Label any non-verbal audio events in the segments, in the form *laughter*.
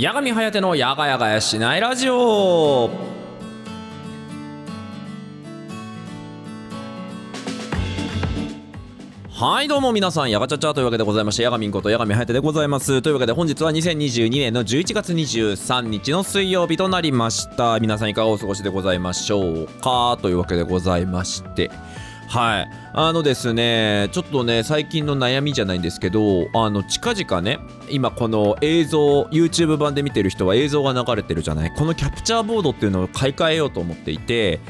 八神颯のやがやがやしないラジオ。はいどうも皆さんやがちゃちゃというわけでございましてやがみんことやがみはやてでございます。というわけで本日は2022年の11月23日の水曜日となりました。皆さんいかがお過ごしでございましょうか？というわけでございまして。はい。あのですねちょっとね最近の悩みじゃないんですけどあの近々ね今この映像 YouTube 版で見てる人は映像が流れてるじゃない？このキャプチャーボードっていうのを買い替えようと思っていて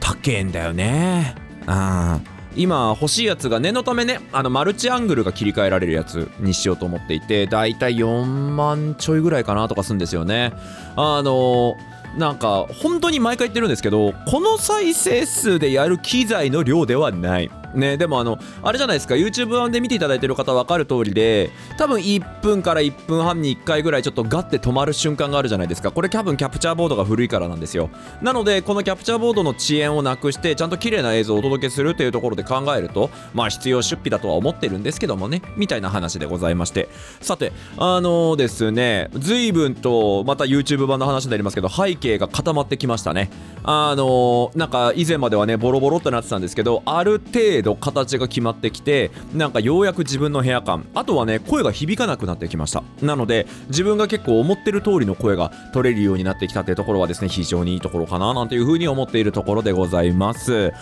高えんだよね。ああ今欲しいやつが念のためねあのマルチアングルが切り替えられるやつにしようと思っていてだいたい4万ちょいぐらいかなとかするんですよね。あのなんか本当に毎回言ってるんですけどこの再生数でやる機材の量ではない。ねでもあのあれじゃないですか YouTube 版で見ていただいてる方分かる通りで多分1分から1分半に1回ぐらいちょっとガッて止まる瞬間があるじゃないですか。これ多分キャプチャーボードが古いからなんですよ。なのでこのキャプチャーボードの遅延をなくしてちゃんと綺麗な映像をお届けするというところで考えるとまあ必要出費だとは思ってるんですけどもねみたいな話でございまして。さてあのー、ですね随分とまた YouTube 版の話になりますけど背景が固まってきましたね。あのー、なんか以前まではねボロボロってなってたんですけどある程度形が決まってきてなんかようやく自分の部屋感あとはね声が響かなくなってきました。なので自分が結構思ってる通りの声が取れるようになってきたっていうところはですね非常にいいところかななんていうふうに思っているところでございます。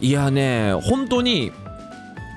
いやね本当に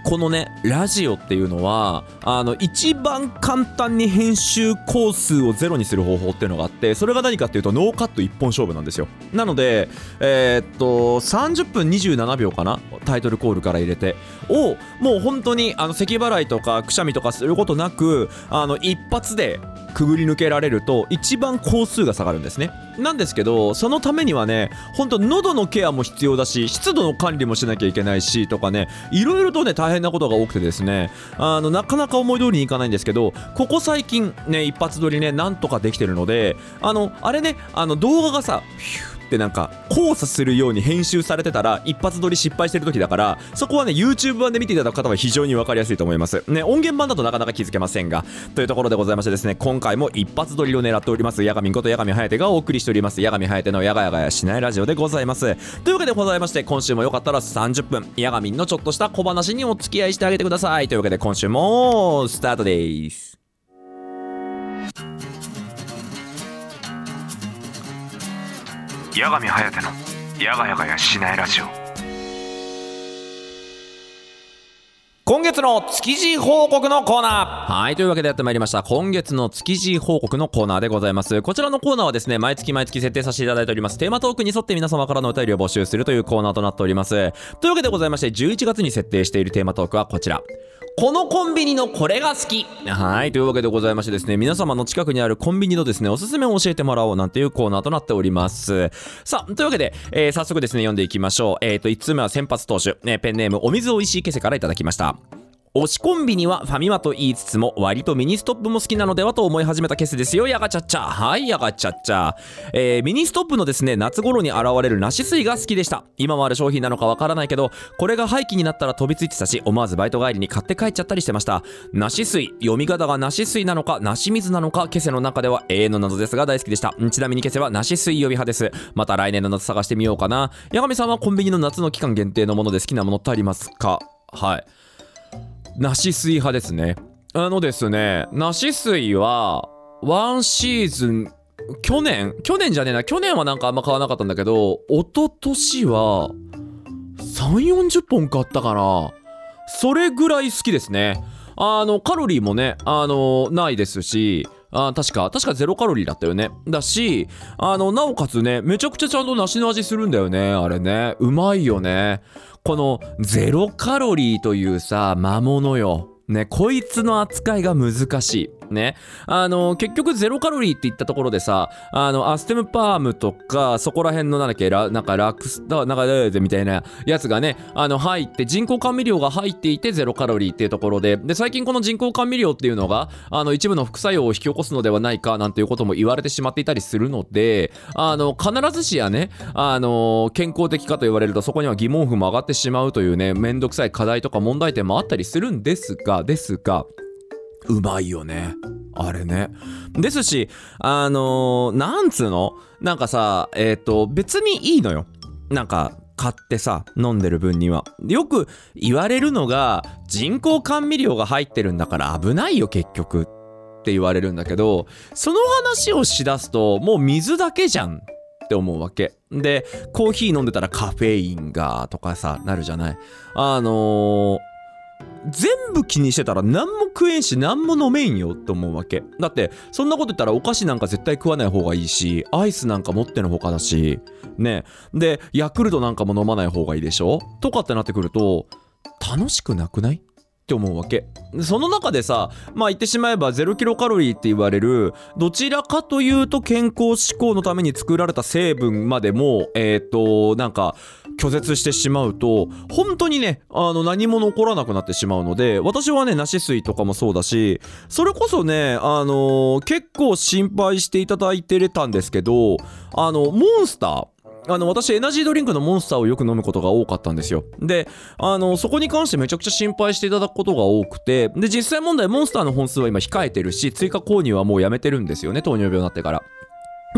このねラジオっていうのはあの一番簡単に編集工数をゼロにする方法っていうのがあってそれが何かっていうとノーカット一本勝負なんですよ。なのでえー、っと30分27秒かな？タイトルコールから入れて。をもう本当にあの咳払いとかくしゃみとかすることなくあの一発でくぐり抜けられると一番工数が下がるんですね。なんですけどそのためにはねほんと喉のケアも必要だし湿度の管理もしなきゃいけないしとかねいろいろとね大変なことが多くてですねあのなかなか思い通りにいかないんですけどここ最近ね一発撮りねなんとかできてるのであのあれねあの動画がさヒューってなんか交差するように編集されてたら一発撮り失敗してる時だからそこはね YouTube 版で見ていただく方は非常に分かりやすいと思います。ね音源版だとなかなか気づけませんがというところでございましてですね今回も一発撮りを狙っておりますヤガミンことヤガミハヤテがお送りしておりますヤガミハヤテのヤガヤガヤしないラジオでございます。というわけでございまして今週もよかったら30分ヤガミンのちょっとした小話にお付き合いしてあげてください。というわけで今週もスタートです。八神颯のやがやがやしないラジオ。今月の築地報告のコーナー。はいというわけでやってまいりました。今月の築地報告のコーナーでございます。こちらのコーナーはですね毎月毎月設定させていただいております。テーマトークに沿って皆様からのお便りを募集するというコーナーとなっております。というわけでございまして11月に設定しているテーマトークはこちらこのコンビニのこれが好きはい、というわけでございましてですね、皆様の近くにあるコンビニのですね、おすすめを教えてもらおうなんていうコーナーとなっております。さあ、というわけで、えー、早速ですね、読んでいきましょう。えっ、ー、と、1つ目は先発投手、ね、ペンネームお水おいしいけせからいただきました。推しコンビニはファミマと言いつつも割とミニストップも好きなのではと思い始めたケセですよ。やがちゃっちゃ。はいやがちゃっちゃ、えー、ミニストップのですね夏頃に現れる梨水が好きでした。今もある商品なのかわからないけどこれが廃棄になったら飛びついてたし思わずバイト帰りに買って帰っちゃったりしてました。梨水読み方が梨水なのか梨水なのかケセの中では永遠の謎ですが大好きでした。ちなみにケセは梨水呼び派です。また来年の夏探してみようかな。八神さんはコンビニの夏の期間限定のもので好きなものってありますか？はい。梨水派ですね。あのですね、梨水は、ワンシーズン、去年？去年じゃねえな、去年はなんかあんま買わなかったんだけど、一昨年は、3、40本買ったかな。それぐらい好きですね。あの、カロリーもね、あの、ないですし、あ確か、確かゼロカロリーだったよね。だし、あの、なおかつね、めちゃくちゃちゃんと梨の味するんだよね、あれね。うまいよね。このゼロカロリーというさ魔物よねこいつの扱いが難しいね。あの、結局ゼロカロリーって言ったところでさ、あの、アステムパームとか、そこら辺のなんだっけ、ラなんかラクスター、なんかでみたいなやつがね、あの、入って、人工甘味料が入っていてゼロカロリーっていうところで、で、最近この人工甘味料っていうのが、あの、一部の副作用を引き起こすのではないか、なんていうことも言われてしまっていたりするので、あの、必ずしやね、あの、健康的かと言われると、そこには疑問符も上がってしまうというね、めんどくさい課題とか問題点もあったりするんですが、ですが、うまいよね。あれね。ですしあのーなんつうの？なんかさえっ、と別にいいのよ。なんか買ってさ飲んでる分には。よく言われるのが人工甘味料が入ってるんだから危ないよ結局。って言われるんだけどその話をしだすともう水だけじゃん。って思うわけ。でコーヒー飲んでたらカフェインがとかさなるじゃない。あのー全部気にしてたら何も食えんし何も飲めんよって思うわけ。だってそんなこと言ったらお菓子なんか絶対食わない方がいいしアイスなんか持ってのほかだしね。でヤクルトなんかも飲まない方がいいでしょ？とかってなってくると楽しくなくない？って思うわけ。その中でさまあ言ってしまえば0キロカロリーって言われるどちらかというと健康志向のために作られた成分までもえっ、となんか拒絶してしまうと本当にねあの何も残らなくなってしまうので私はね梨水とかもそうだしそれこそねあの結構心配していただいてれたんですけどあのモンスターあの私エナジードリンクのモンスターをよく飲むことが多かったんですよ。であのそこに関してめちゃくちゃ心配していただくことが多くてで実際問題モンスターの本数は今控えてるし追加購入はもうやめてるんですよね糖尿病になってから。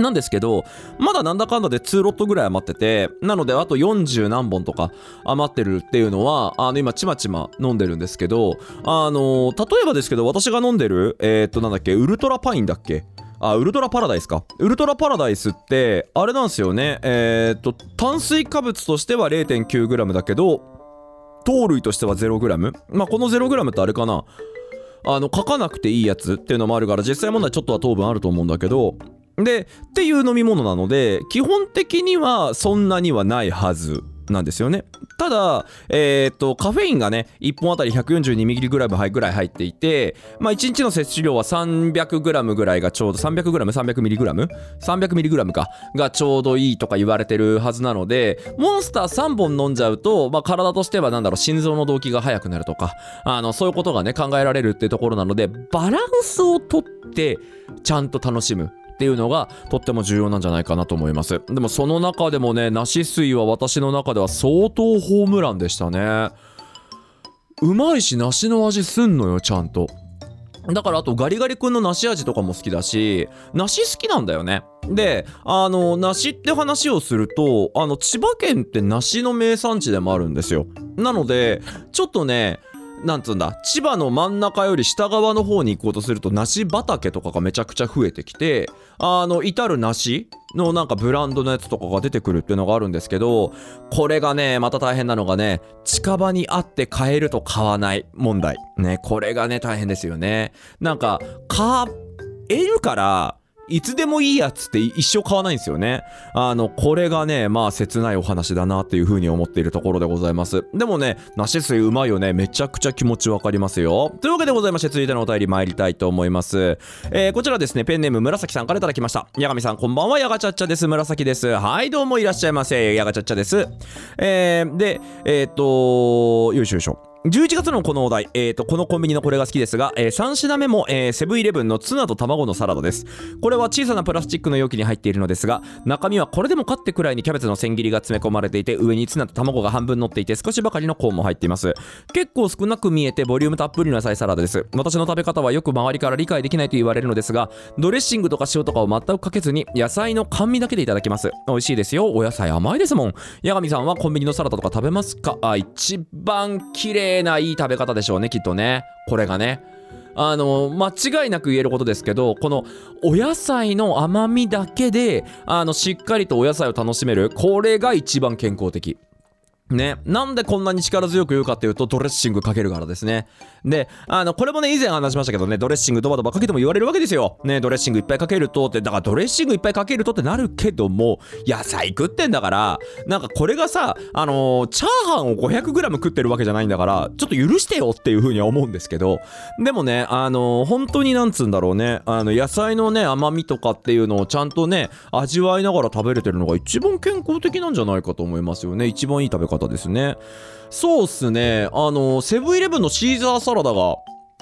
なんですけど、まだなんだかんだで2ロットぐらい余ってて、なのであと40何本とか余ってるっていうのは、あの今ちまちま飲んでるんですけど、あの例えばですけど私が飲んでる、えー、っとなんだっけ、ウルトラパインだっけ？あ、ウルトラパラダイスか。ウルトラパラダイスって、あれなんですよね。えー、っと、炭水化物としては 0.9g だけど、糖類としては 0g。まあ、この 0g ってあれかな。あの、書かなくていいやつっていうのもあるから、実際問題ちょっとは糖分あると思うんだけど、で、っていう飲み物なので、基本的にはそんなにはないはずなんですよね。ただ、えーっと、カフェインがね、1本あたり 142mg ぐらい入っていて、まあ、1日の摂取量は 300g ぐらいがちょうど、300g?300mg?300mg か、がちょうどいいとか言われてるはずなので、モンスター3本飲んじゃうと、まあ、体としてはなんだろう、心臓の動悸が速くなるとか、あの、そういうことがね、考えられるっていうところなので、バランスをとって、ちゃんと楽しむ。っていうのがとっても重要なんじゃないかなと思います。でもその中でもね梨水は私の中では相当ホームランでしたね。うまいし梨の味すんのよちゃんと。だからあとガリガリ君の梨味とかも好きだし梨好きなんだよね。であの梨って話をするとあの千葉県って梨の名産地でもあるんですよ。なのでちょっとねなんつうんだ千葉の真ん中より下側の方に行こうとすると梨畑とかがめちゃくちゃ増えてきてあの至る梨のなんかブランドのやつとかが出てくるっていうのがあるんですけどこれがねまた大変なのがね近場にあって買えると買わない問題。ねこれがね大変ですよね。なんか買えるからいつでもいいやつって一生買わないんですよね。あの、これがね、まあ切ないお話だなっていう風に思っているところでございます。でもね、梨水うまいよね。めちゃくちゃ気持ちわかりますよ。というわけでございまして、続いてのお便り参りたいと思います。えー、こちらですね、ペンネーム紫さんからいただきました。ヤガミさん、こんばんは、ヤガチャッチャです。紫です。はい、どうもいらっしゃいませ。ヤガチャッチャです。えー、で、えー、っと、よいしょよいしょ。11月のこのお題、えー、とこのコンビニのこれが好きですが、えー3品目も、えーセブンイレブンのツナと卵のサラダです。これは小さなプラスチックの容器に入っているのですが中身はこれでもかってくらいにキャベツの千切りが詰め込まれていて上にツナと卵が半分乗っていて少しばかりのコーンも入っています。結構少なく見えてボリュームたっぷりの野菜サラダです。私の食べ方はよく周りから理解できないと言われるのですがドレッシングとか塩とかを全くかけずに野菜の甘味だけでいただきます。美味しいですよ。お野菜甘いですもん。八神さんはコンビニのサラダとか食べますか？あ一番綺麗。ないい食べ方でしょうねきっとね。これがね。あの間違いなく言えることですけどこのお野菜の甘みだけであのしっかりとお野菜を楽しめる。これが一番健康的。ね、なんでこんなに力強く言うかっていうとドレッシングかけるからですね。であのこれもね以前話しましたけどねドレッシングドバドバかけても言われるわけですよ。ねドレッシングいっぱいかけるとって。だからドレッシングいっぱいかけるとってなるけども野菜食ってんだからなんかこれがさあのーチャーハンを 500g 食ってるわけじゃないんだからちょっと許してよっていうふうには思うんですけどでもねあのー本当になんつうんだろうね。あの野菜のね甘みとかっていうのをちゃんとね味わいながら食べれてるのが一番健康的なんじゃないかと思いますよね。一番いい食べ方ですね。そうっすね。あのセブンイレブンのシーザーサラダが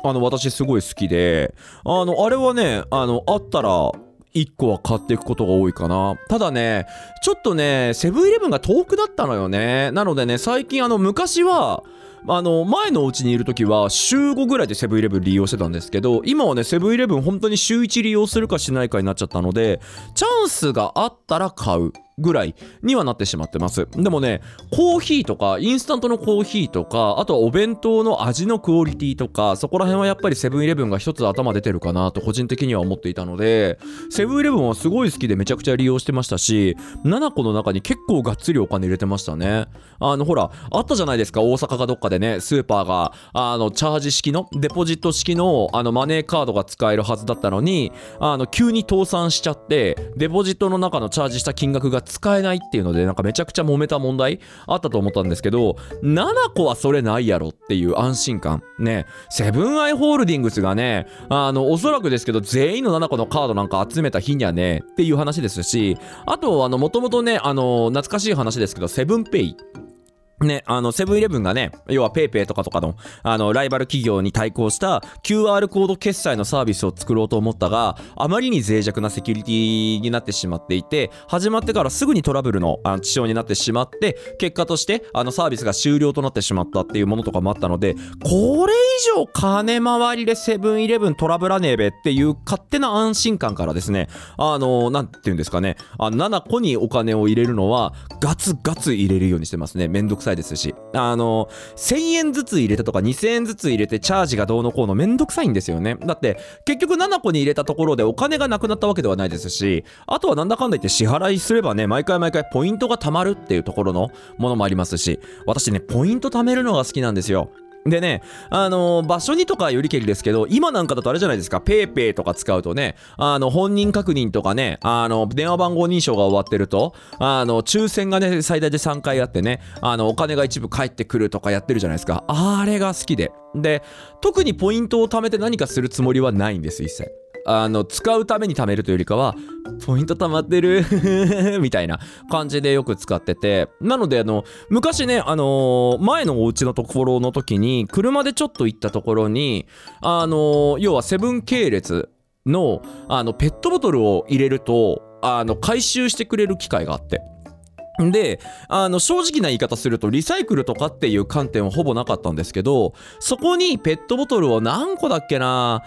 あの私すごい好きであのあれはねあのあったら1個は買っていくことが多いかな。ただねちょっとねセブンイレブンが遠くだったのよね。なのでね最近あの昔はあの前のお家にいる時は週5ぐらいでセブンイレブン利用してたんですけど今はねセブンイレブン本当に週1利用するかしないかになっちゃったのでチャンスがあったら買う。ぐらいにはなってしまってます。でもねコーヒーとかインスタントのコーヒーとかあとはお弁当の味のクオリティとかそこら辺はやっぱりセブンイレブンが一つ頭出てるかなと個人的には思っていたのでセブンイレブンはすごい好きでめちゃくちゃ利用してましたし7個の中に結構がっつりお金入れてましたね。あのほらあったじゃないですか。大阪かどっかでねスーパーがあのチャージ式のデポジット式のあのマネーカードが使えるはずだったのにあの急に倒産しちゃってデポジットの中のチャージした金額が使えないっていうのでなんかめちゃくちゃ揉めた問題あったと思ったんですけど7個はそれないやろっていう安心感。ね。セブンアイ・ホールディングスがねあのおそらくですけど全員の7個のカードなんか集めた日にはねっていう話ですしあとあのもともとねあの懐かしい話ですけどセブンペイ。ね、あの、セブンイレブンがね、要は PayPay とかとかの、あの、ライバル企業に対抗した QR コード決済のサービスを作ろうと思ったが、あまりに脆弱なセキュリティになってしまっていて、始まってからすぐにトラブルのあの致傷になってしまって、結果として、あの、サービスが終了となってしまったっていうものとかもあったので、これ以上金回りでセブンイレブントラブらねえべっていう勝手な安心感からですね、あの、なんて言うんですかね、あの7個にお金を入れるのは、ガツガツ入れるようにしてますね。めんどくさいですし。あの、1000円ずつ入れたとか2000円ずつ入れてチャージがどうのこうのめんどくさいんですよね。だって結局7個に入れたところでお金がなくなったわけではないですし、あとはなんだかんだ言って支払いすればね、毎回毎回ポイントが貯まるっていうところのものもありますし、私ね、ポイント貯めるのが好きなんですよ。でね、あのー場所にとかよりけりですけど、今なんかだとあれじゃないですか、paypay とか使うとね、あの、本人確認とかね、あの、電話番号認証が終わってると、あの、抽選がね、最大で3回あってね、あの、お金が一部返ってくるとかやってるじゃないですか。あれが好きで。で、特にポイントを貯めて何かするつもりはないんです、一切。あの、使うために貯めるというよりかは、ポイント貯まってる *laughs* みたいな感じでよく使ってて。なので、あの、昔ね、あのー前のお家のところの時に、車でちょっと行ったところに、あのー要はセブン系列の、あの、ペットボトルを入れると、あの、回収してくれる機械があって。で、あの、正直な言い方すると、リサイクルとかっていう観点はほぼなかったんですけど、そこにペットボトルを何個だっけな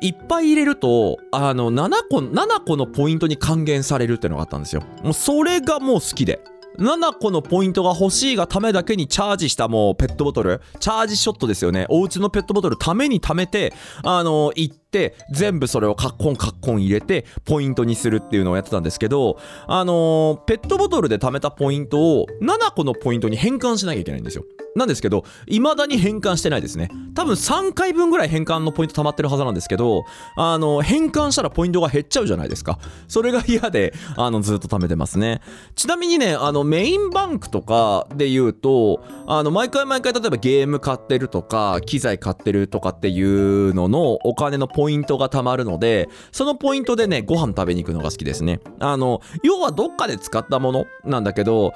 いっぱい入れると、あの、7個、7個のポイントに還元されるってのがあったんですよ。もうそれがもう好きで。7個のポイントが欲しいがためだけにチャージしたもうペットボトル、チャージショットですよね。お家のペットボトルために貯めて、あの、行って、全部それをカッコンカッコン入れて、ポイントにするっていうのをやってたんですけど、あのペットボトルで貯めたポイントを7個のポイントに変換しなきゃいけないんですよ。なんですけど、未だに変換してないですね。多分3回分ぐらい変換のポイント溜まってるはずなんですけど、あの、変換したらポイントが減っちゃうじゃないですか。それが嫌で、あの、ずっと貯めてますね。ちなみにね、あの、メインバンクとかで言うと、あの、毎回毎回、例えばゲーム買ってるとか、機材買ってるとかっていうののお金のポイントが貯まるので、そのポイントでね、ご飯食べに行くのが好きですね。あの、要はどっかで使ったものなんだけど、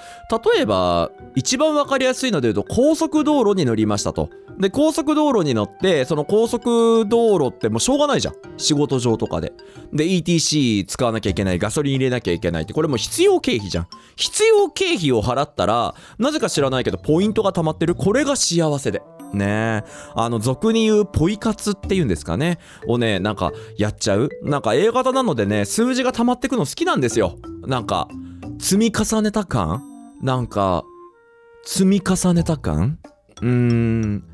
例えば、一番わかりやすいので言うと、高速道路に乗りましたと。で、高速道路に乗って、その高速道路ってもうしょうがないじゃん。仕事上とかで。で、ETC 使わなきゃいけない、ガソリン入れなきゃいけないって、これも必要経費じゃん。必要経費を払ったら、なぜか知らないけど、ポイントが溜まってる。これが幸せで。ねえ。あの、俗に言うポイ活っていうんですかね。をね、なんか、やっちゃう。なんか A 型なのでね、数字が溜まってくの好きなんですよ。なんか、積み重ねた感なんか、積み重ねた感？うーん。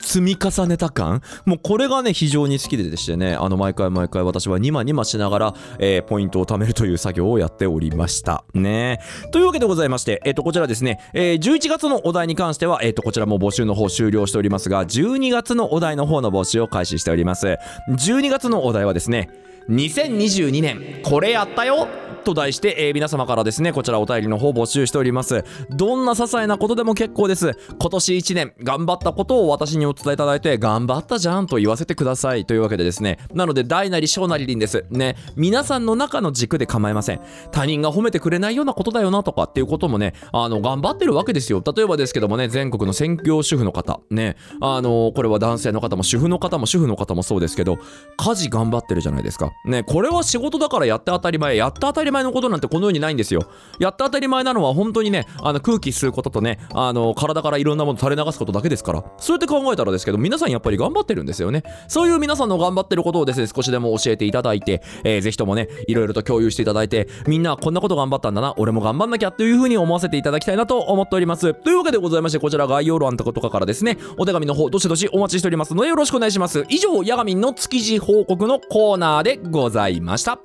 積み重ねた感？もうこれがね非常に好きででしてね。あの毎回毎回私はニマニマしながら、えーポイントを貯めるという作業をやっておりました。ね。というわけでございましてえっ、とこちらですね、えー11月のお題に関してはえっ、とこちらも募集の方終了しておりますが12月のお題の方の募集を開始しております。12月のお題はですね2022年これやったよと題して、えー皆様からですねこちらお便りの方募集しております。どんな些細なことでも結構です。今年1年頑張ったことを私にお伝えいただいて頑張ったじゃんと言わせてください。というわけでですね。なので大なり小なりりんです。ね。皆さんの中の軸で構いません。他人が褒めてくれないようなことだよなとかっていうこともねあの頑張ってるわけですよ。例えばですけどもね全国の専業主婦の方。ね。あのこれは男性の方も主婦の方も主婦の方もそうですけど家事頑張ってるじゃないですか。ね、これは仕事だからやって当たり前。やって当たり前のことなんてこの世にないんですよ。やって当たり前なのは本当にね、あの空気吸うこととね、あの体からいろんなもの垂れ流すことだけですから。そうやって考えたらですけど、皆さんやっぱり頑張ってるんですよね。そういう皆さんの頑張ってることをですね、少しでも教えていただいて、えー、ぜひともね、いろいろと共有していただいて、みんなこんなこと頑張ったんだな、俺も頑張んなきゃというふうに思わせていただきたいなと思っております。というわけでございまして、こちら概要欄とかからですね、お手紙の方、どしどしお待ちしておりますので、よろしくお願いします。以上、ヤガミンの築地報告のコーナーでございました。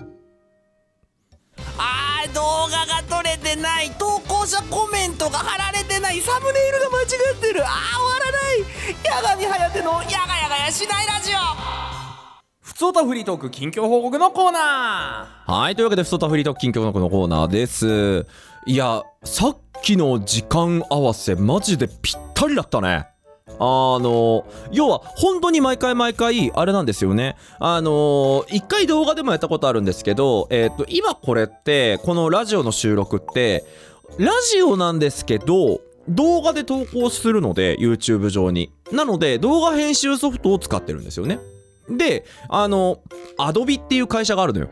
あー動画が撮れてない投稿者コメントが貼られてないサムネイルが間違ってるあー終わらない八神颯のやがやがやしないラジオふつおたフリートーク近況報告のコーナーはい、というわけで、ふつおたフリートーク近況報告のコーナーです。いや、さっきの時間合わせ、マジでぴったりだったね。あの要は本当に毎回毎回あれなんですよね。あの一回動画でもやったことあるんですけどえっ、と今これってこのラジオの収録ってラジオなんですけど動画で投稿するので YouTube 上に。なので動画編集ソフトを使ってるんですよね。であの Adobe っていう会社があるのよ。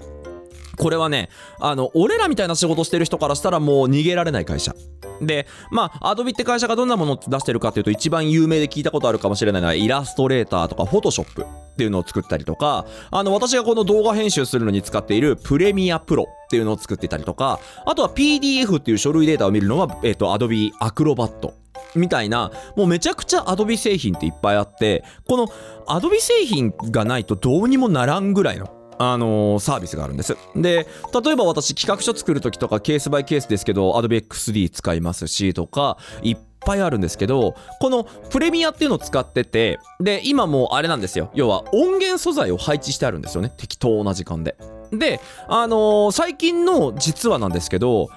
これはねあの俺らみたいな仕事してる人からしたらもう逃げられない会社。でまあ Adobe って会社がどんなものを出してるかっていうと一番有名で聞いたことあるかもしれないのはイラストレーターとか Photoshop っていうのを作ったりとかあの私がこの動画編集するのに使っているプレミアプロっていうのを作ってたりとかあとは PDF っていう書類データを見るのは、えっと Adobe Acrobat みたいなもうめちゃくちゃ Adobe 製品っていっぱいあってこの Adobe 製品がないとどうにもならんぐらいのあのーサービスがあるんです。で、例えば私企画書作るときとかケースバイケースですけど、Adobe XD 使いますしとか、いっぱいあるんですけど、このプレミアっていうのを使ってて、で、今もうあれなんですよ。要は音源素材を配置してあるんですよね。適当な時間で。で、あのー最近の実はなんですけど、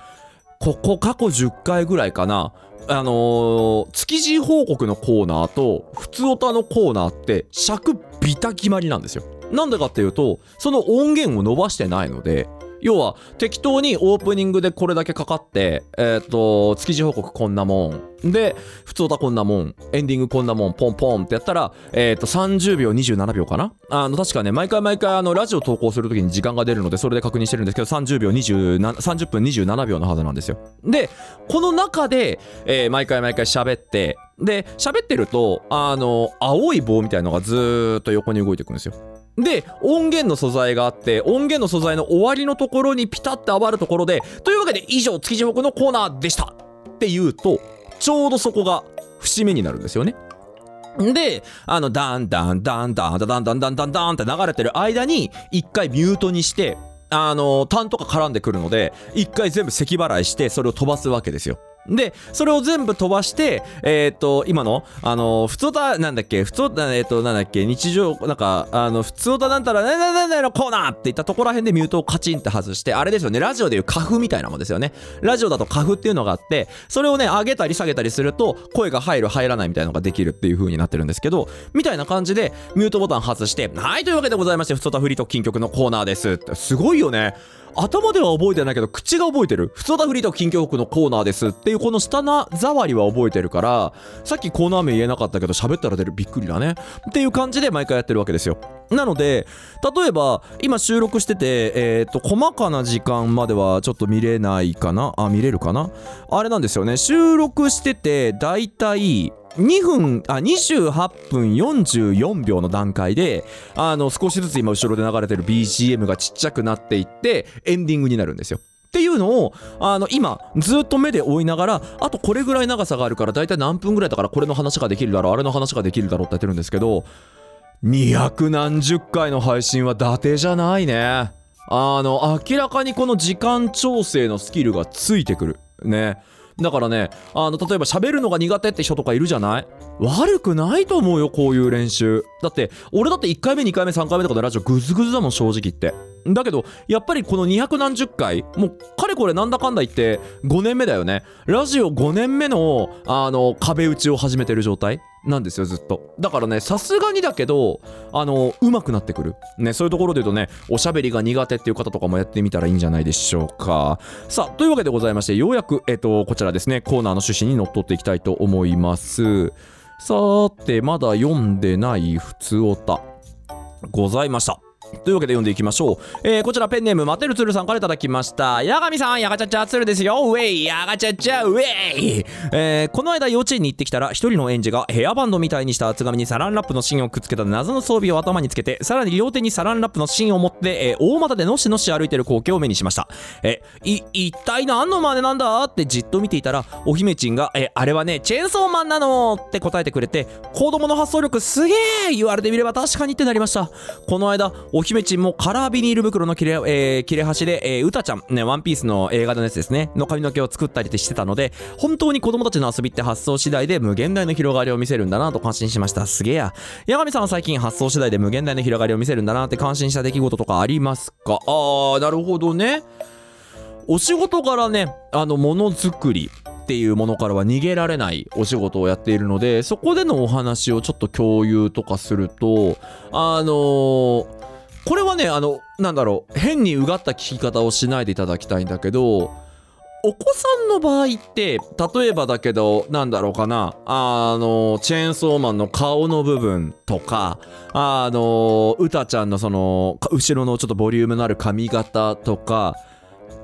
ここ過去10回ぐらいかな。あのー築地報告のコーナーと普通オタのコーナーって尺ビタ決まりなんですよ。なんでかっていうとその音源を伸ばしてないので要は適当にオープニングでこれだけかかってえっ、と築地報告こんなもん。で普通オタこんなもんエンディングこんなもんポンポンってやったらえっ、と30秒27秒かな？あの確かね毎回毎回あのラジオ投稿するときに時間が出るのでそれで確認してるんですけど30秒27 30分27秒のはずなんですよ。でこの中で、えー毎回毎回喋ってで喋ってるとあの青い棒みたいのがずーっと横に動いていくんですよ。で音源の素材があって音源の素材の終わりのところにピタッて余るところでというわけで以上築地僕のコーナーでしたって言うとちょうどそこが節目になるんですよねで、あの、ダンダンダンダンダンダンダンダンダンダンって流れてる間に、一回ミュートにして、あの、タンとか絡んでくるので、一回全部咳払いして、それを飛ばすわけですよ。で、それを全部飛ばして、えっ、と、今の、あの、普通だ、なんだっけ、普通だ、えっ、と、なんだっけ、日常、なんか、あの、普通だなんたら、ななななのコーナーって言ったところら辺でミュートをカチンって外して、あれですよね、ラジオでいう花粉みたいなもんですよね。ラジオだと花粉っていうのがあって、それをね、上げたり下げたりすると、声が入る、入らないみたいなのができるっていう風になってるんですけど、みたいな感じで、ミュートボタン外して、はい、というわけでございまして、ふつおたフリート金曲のコーナーです。すごいよね。頭では覚えてないけど口が覚えてる？普通だフリート近況報のコーナーですっていうこの下な触りは覚えてるからさっきコーナー名言えなかったけど喋ったら出る。びっくりだね。っていう感じで毎回やってるわけですよ。なので例えば今収録しててえっ、と細かな時間まではちょっと見れないかな？あ見れるかな？あれなんですよね。収録しててだいたい2分あ28分44秒の段階であの少しずつ今後ろで流れてる BGM がちっちゃくなっていってエンディングになるんですよ。っていうのをあの今ずっと目で追いながらあとこれぐらい長さがあるから大体何分ぐらいだからこれの話ができるだろうあれの話ができるだろうってやってるんですけど200何十回の配信は伊達じゃないね。あの明らかにこの時間調整のスキルがついてくる。ね。だからねあの例えば喋るのが苦手って人とかいるじゃない？悪くないと思うよこういう練習。だって俺だって1回目2回目3回目とかでラジオグズグズだもん正直言って。だけどやっぱりこの200何十回もうかれこれなんだかんだ言って5年目だよね。ラジオ5年目のあの壁打ちを始めてる状態なんですよずっと。だからねさすがにだけどあの上手くなってくる。ねそういうところで言うとねおしゃべりが苦手っていう方とかもやってみたらいいんじゃないでしょうか。さあというわけでございましてようやくえっとこちらですねコーナーの趣旨にのっとっていきたいと思います。さてまだ読んでない普通おたございました。というわけで読んでいきましょう。えーこちらペンネーム、マテルツルさんからいただきました。ヤガミさん、ヤガチャチャツルですよ。ウェイ、ヤガチャチャ、ウェイ。えーこの間幼稚園に行ってきたら、一人の園児がヘアバンドみたいにした厚紙にサランラップの芯をくっつけた謎の装備を頭につけて、さらに両手にサランラップの芯を持って、えー大股でのしのし歩いてる光景を目にしました。えい、一体何の真似なんだってじっと見ていたら、お姫ちんが、えあれはね、チェーンソーマンなのって答えてくれて、子供の発想力すげえ言われてみれば確かにってなりました。この間、お姫ちんもカラービニール袋の切れ,、えー切れ端で、えー、うたちゃん、ね、ワンピースの映画のやつですね、の髪の毛を作ったりしてたので、本当に子供たちの遊びって発想次第で無限大の広がりを見せるんだなと感心しました。すげえや。八神さんは最近発想次第で無限大の広がりを見せるんだなって感心した出来事とかありますか？あー、なるほどね。お仕事からね、あの、ものづくりっていうものからは逃げられないお仕事をやっているので、そこでのお話をちょっと共有とかすると、あのーこれはね、あの、なんだろう、変にうがった聞き方をしないでいただきたいんだけど、お子さんの場合って、例えばだけど、なんだろうかな、あの、チェーンソーマンの顔の部分とか、あの、うたちゃんのその、後ろのちょっとボリュームのある髪型とか、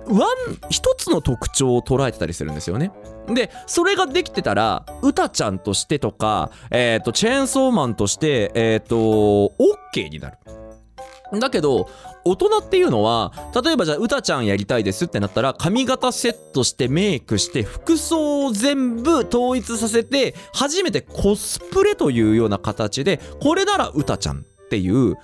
ワン一つの特徴を捉えてたりするんですよね。でそれができてたらうたちゃんとしてとか、えー、とチェーンソーマンとして、えー、と OK になる。だけど大人っていうのは例えばじゃあうたちゃんやりたいですってなったら髪型セットしてメイクして服装を全部統一させて初めてコスプレというような形でこれならうたちゃんっていう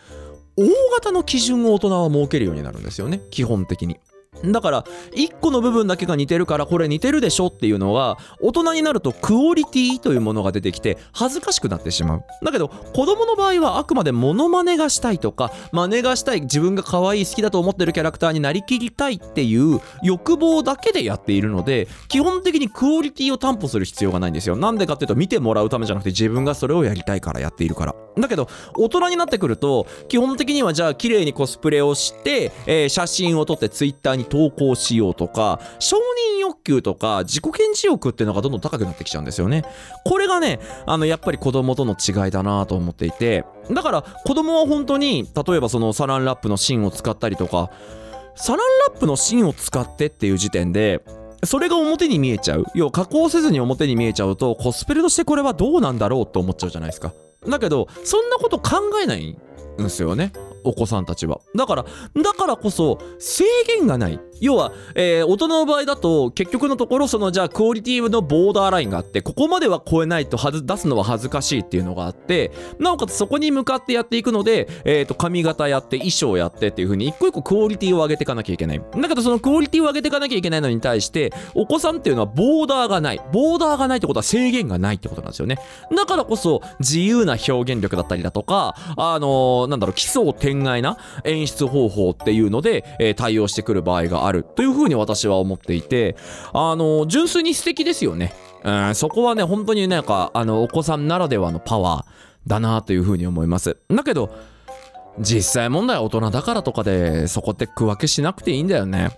大型の基準を大人は設けるようになるんですよね基本的に。だから1個の部分だけが似てるからこれ似てるでしょっていうのは大人になるとクオリティというものが出てきて恥ずかしくなってしまう。だけど子供の場合はあくまでモノマネがしたいとか真似がしたい自分が可愛い好きだと思ってるキャラクターになりきりたいっていう欲望だけでやっているので基本的にクオリティを担保する必要がないんですよ。なんでかっていうと見てもらうためじゃなくて自分がそれをやりたいからやっているから。だけど大人になってくると基本的にはじゃあ綺麗にコスプレをして、えー写真を撮ってツイッターに投稿しようとか承認欲求とか自己顕示欲っていうのがどんどん高くなってきちゃうんですよね。これがねあのやっぱり子供との違いだなと思っていてだから子供は本当に例えばそのサランラップの芯を使ったりとかサランラップの芯を使ってっていう時点でそれが表に見えちゃう。要は加工せずに表に見えちゃうとコスプレとしてこれはどうなんだろうと思っちゃうじゃないですか。だけどそんなこと考えないんですよね。お子さんたちは。だからだからこそ制限がない。要は、えー大人の場合だと結局のところそのじゃあクオリティのボーダーラインがあってここまでは超えないとはず出すのは恥ずかしいっていうのがあってなおかつそこに向かってやっていくので、えー、と髪型やって衣装やってっていう風に一個一個クオリティを上げていかなきゃいけない。だけどそのクオリティを上げていかなきゃいけないのに対してお子さんっていうのはボーダーがない。ボーダーがないってことは制限がないってことなんですよね。だからこそ自由な表現力だったりだとかあのーなんだろう奇想天外な演出方法っていうので、えー対応してくる場合があるというふうに私は思っていてあのー純粋に素敵ですよね。うんそこはね本当になんかあのお子さんならではのパワーだなというふうに思います。だけど実際問題は大人だからとかでそこって区分けしなくていいんだよね。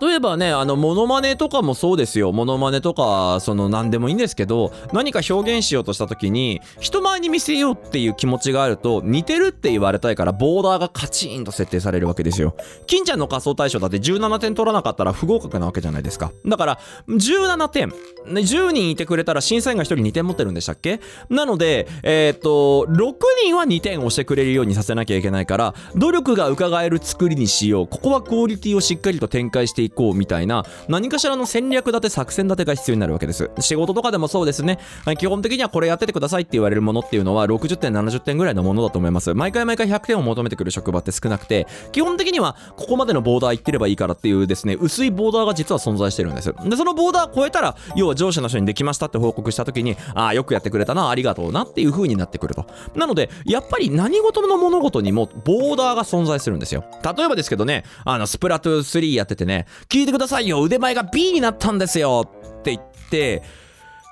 例えばねあのモノマネとかもそうですよ。モノマネとかその何でもいいんですけど何か表現しようとした時に人前に見せようっていう気持ちがあると似てるって言われたいからボーダーがカチンと設定されるわけですよ。金ちゃんの仮想対象だって17点取らなかったら不合格なわけじゃないですか。だから17点。ね10人いてくれたら審査員が1人2点持ってるんでしたっけ？なのでえっ、と6人は2点押してくれるようにさせなきゃいけないから努力が伺える作りにしよう。ここはクオリティをしっかりと展開していこうみたいな何かしらの戦略立て作戦立てが必要になるわけです。仕事とかでもそうですね。基本的にはこれやっててくださいって言われるものっていうのは60点70点ぐらいのものだと思います。毎回毎回100点を求めてくる職場って少なくて基本的にはここまでのボーダー行ってればいいからっていうですね薄いボーダーが実は存在してるんです。でそのボーダー超えたら要は上司の人にできましたって報告した時にああよくやってくれたなありがとうなっていう風になってくると。なのでやっぱり何事の物事にもボーダーが存在するんですよ。例えばですけどねあのスプラトゥー3やっててね聞いてくださいよ。腕前が B になったんですよ。って言って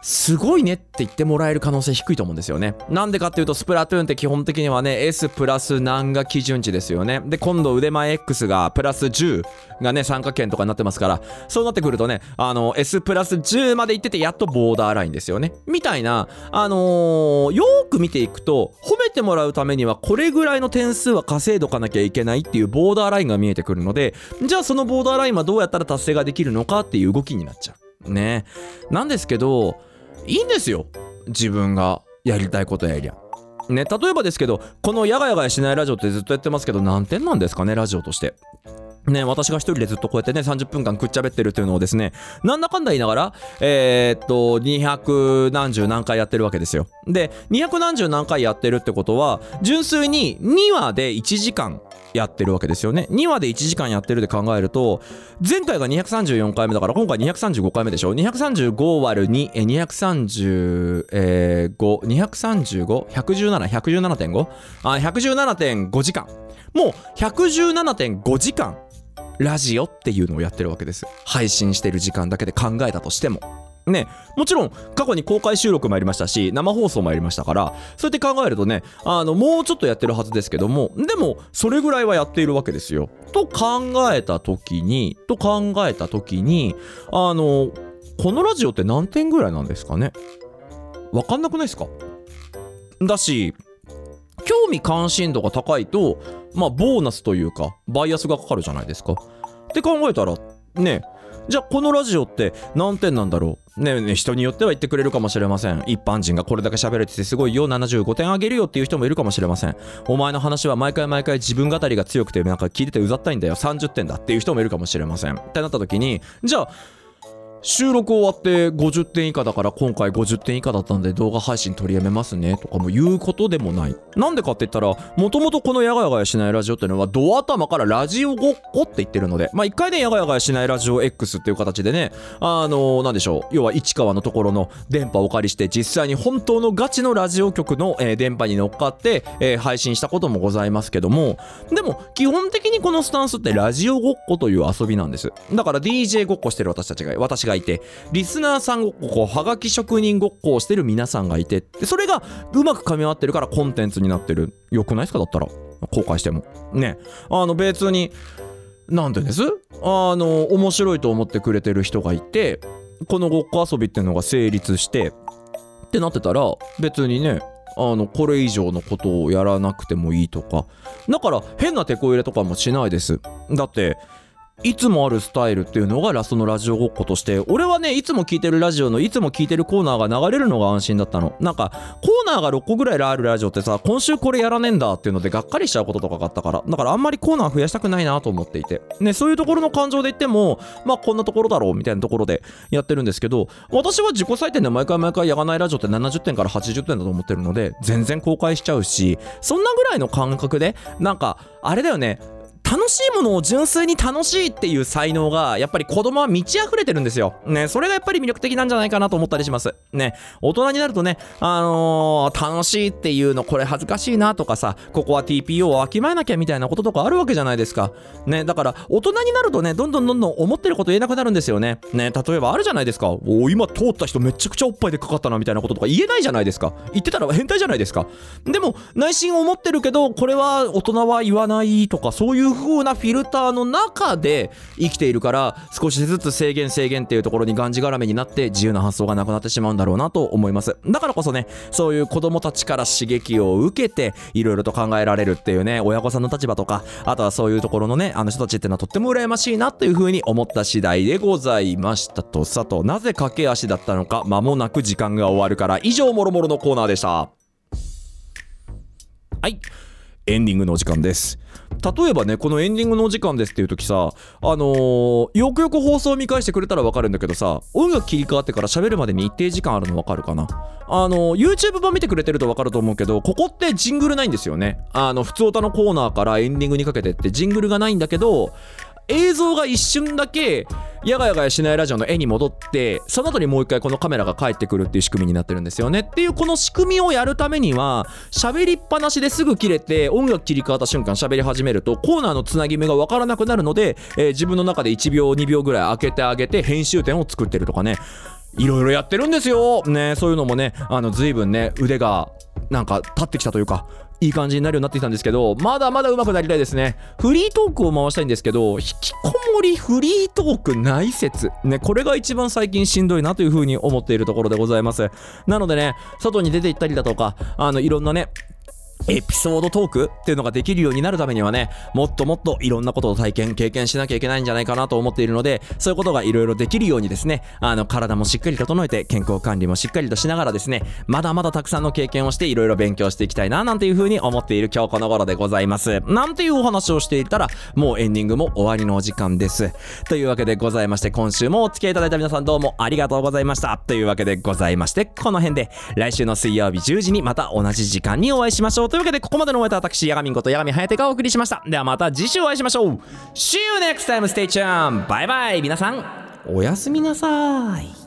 すごいねって言ってもらえる可能性低いと思うんですよね。なんでかっていうと、スプラトゥーンって基本的にはね、S プラス何が基準値ですよね。で、今度腕前 X がプラス10がね、参加権とかになってますから、そうなってくるとね、あの、S プラス10まで行ってて、やっとボーダーラインですよね。みたいな、あのーよーく見ていくと、褒めてもらうためには、これぐらいの点数は稼いどかなきゃいけないっていうボーダーラインが見えてくるので、じゃあそのボーダーラインはどうやったら達成ができるのかっていう動きになっちゃう。ね。なんですけど、いいんですよ。自分がやりたいことやりゃ。ね例えばですけどこの「やがやがやしないラジオ」ってずっとやってますけど何点なんですかねラジオとして。ね、私が一人でずっとこうやってね、30分間くっちゃべってるっていうのをですね、なんだかんだ言いながら、えーっと、200何十何回やってるわけですよ。で、200何十何回やってるってことは、純粋に2話で1時間やってるわけですよね。2話で1時間やってるで考えると、前回が234回目だから、今回235回目でしょ ?235 割る2、え、235、えー、5、235、117、117.5? あ、117.5時間。もう117.5時間ラジオっていうのをやってるわけです。配信してる時間だけで考えたとしても。ねもちろん過去に公開収録もありましたし生放送もありましたからそうやって考えるとねあのもうちょっとやってるはずですけどもでもそれぐらいはやっているわけですよ。と考えた時にと考えた時にあのこのラジオって何点ぐらいなんですかね？わかんなくないですか？だし興味関心度が高いとまあボーナスというかバイアスがかかるじゃないですか。って考えたらねじゃあこのラジオって何点なんだろう。ねえねえ人によっては言ってくれるかもしれません。一般人がこれだけ喋れててすごいよ。75点あげるよっていう人もいるかもしれません。お前の話は毎回毎回自分語りが強くてなんか聞いててうざったいんだよ。30点だっていう人もいるかもしれません。ってなった時にじゃあ収録終わって50点以下だから今回50点以下だったんで動画配信取りやめますねとかも言うことでもない。なんでかって言ったら、もともとこのやがやがやしないラジオっていうのはドア頭からラジオごっこって言ってるので、まあ一回ね、やがやがやしないラジオ X っていう形でね、あのなんでしょう、要は市川のところの電波をお借りして実際に本当のガチのラジオ局の、えー電波に乗っかって、えー配信したこともございますけども、でも基本的にこのスタンスってラジオごっこという遊びなんです。だから DJ ごっこしてる私たちが、私ががいて、リスナーさんごっこ、はがき職人ごっこをしてる皆さんがいて、でそれがうまく噛み合ってるからコンテンツになってる。よくないですかだったら。公開しても。ね。あの別に、なんてです？あの、面白いと思ってくれてる人がいて、このごっこ遊びっていうのが成立して、ってなってたら、別にね、あの、これ以上のことをやらなくてもいいとか。だから、変なテこ入れとかもしないです。だって、いつもあるスタイルっていうのがラストのラジオごっことして俺はねいつも聞いてるラジオのいつも聞いてるコーナーが流れるのが安心だったの。なんかコーナーが6個ぐらいあるラジオってさ今週これやらねえんだっていうのでがっかりしちゃうこととかがあったから。だからあんまりコーナー増やしたくないなと思っていて。ねそういうところの感情で言ってもまあこんなところだろうみたいなところでやってるんですけど私は自己採点で毎回毎回やがないラジオって70点から80点だと思ってるので全然公開しちゃうしそんなぐらいの感覚でなんかあれだよね楽しいものを純粋に楽しいっていう才能がやっぱり子供は満ち溢れてるんですよ。ね、それがやっぱり魅力的なんじゃないかなと思ったりします。ね、大人になるとね、あのー楽しいっていうのこれ恥ずかしいなとかさ、ここは TPO をわきまえなきゃみたいなこととかあるわけじゃないですか。ね、だから大人になるとね、どんどんどんどん思ってること言えなくなるんですよね。ね、例えばあるじゃないですか。お今通った人めちゃくちゃおっぱいでかかったなみたいなこととか言えないじゃないですか。言ってたら変態じゃないですか。でも内心思ってるけど、これは大人は言わないとか、そういう風なフィルターの中で生きているから、少しずつ制限制限っていうところにがんじがらめになって自由な発想がなくなってしまうんだろうなと思います。だからこそね、そういう子供たちから刺激を受けて、いろいろと考えられるっていうね、親御さんの立場とか、あとはそういうところのね、あの人たちっていうのはとっても羨ましいなという風に思った次第でございましたとさと、なぜ駆け足だったのか、間もなく時間が終わるから、以上もろもろのコーナーでした。はい。エンディングのお時間です。例えばね、このエンディングのお時間ですっていう時さ、あのーよくよく放送を見返してくれたらわかるんだけどさ、音楽切り替わってから喋るまでに一定時間あるのわかるかな？あのー YouTube 版見てくれてるとわかると思うけど、ここってジングルないんですよね。あの、普通歌のコーナーからエンディングにかけてってジングルがないんだけど、映像が一瞬だけやがやがやしないラジオの絵に戻ってその後にもう一回このカメラが帰ってくるっていう仕組みになってるんですよね。っていうこの仕組みをやるためには喋りっぱなしですぐ切れて音楽切り替わった瞬間喋り始めるとコーナーのつなぎ目がわからなくなるので、えー自分の中で1秒2秒ぐらい開けてあげて編集点を作ってるとかね。いろいろやってるんですよ。ねそういうのもねあの随分ね腕がなんか立ってきたというかいい感じになるようになってきたんですけどまだまだ上手くなりたいですね。フリートークを回したいんですけど引きこもりフリートークない説。ねこれが一番最近しんどいなというふうに思っているところでございます。なのでね外に出て行ったりだとかあのいろんなねエピソードトークっていうのができるようになるためにはね、もっともっといろんなことを体験、経験しなきゃいけないんじゃないかなと思っているので、そういうことがいろいろできるようにですね、あの、体もしっかり整えて、健康管理もしっかりとしながらですね、まだまだたくさんの経験をしていろいろ勉強していきたいな、なんていうふうに思っている今日この頃でございます。なんていうお話をしていたら、もうエンディングも終わりのお時間です。というわけでございまして、今週もお付き合いいただいた皆さんどうもありがとうございました。というわけでございまして、この辺で、来週の水曜日10時にまた同じ時間にお会いしましょう。というわけで、ここまでのお相手は私、ヤガミンことヤガミハヤテがお送りしました。ではまた次週お会いしましょう。See you next time, stay tuned! バイバイ皆さん、おやすみなさい。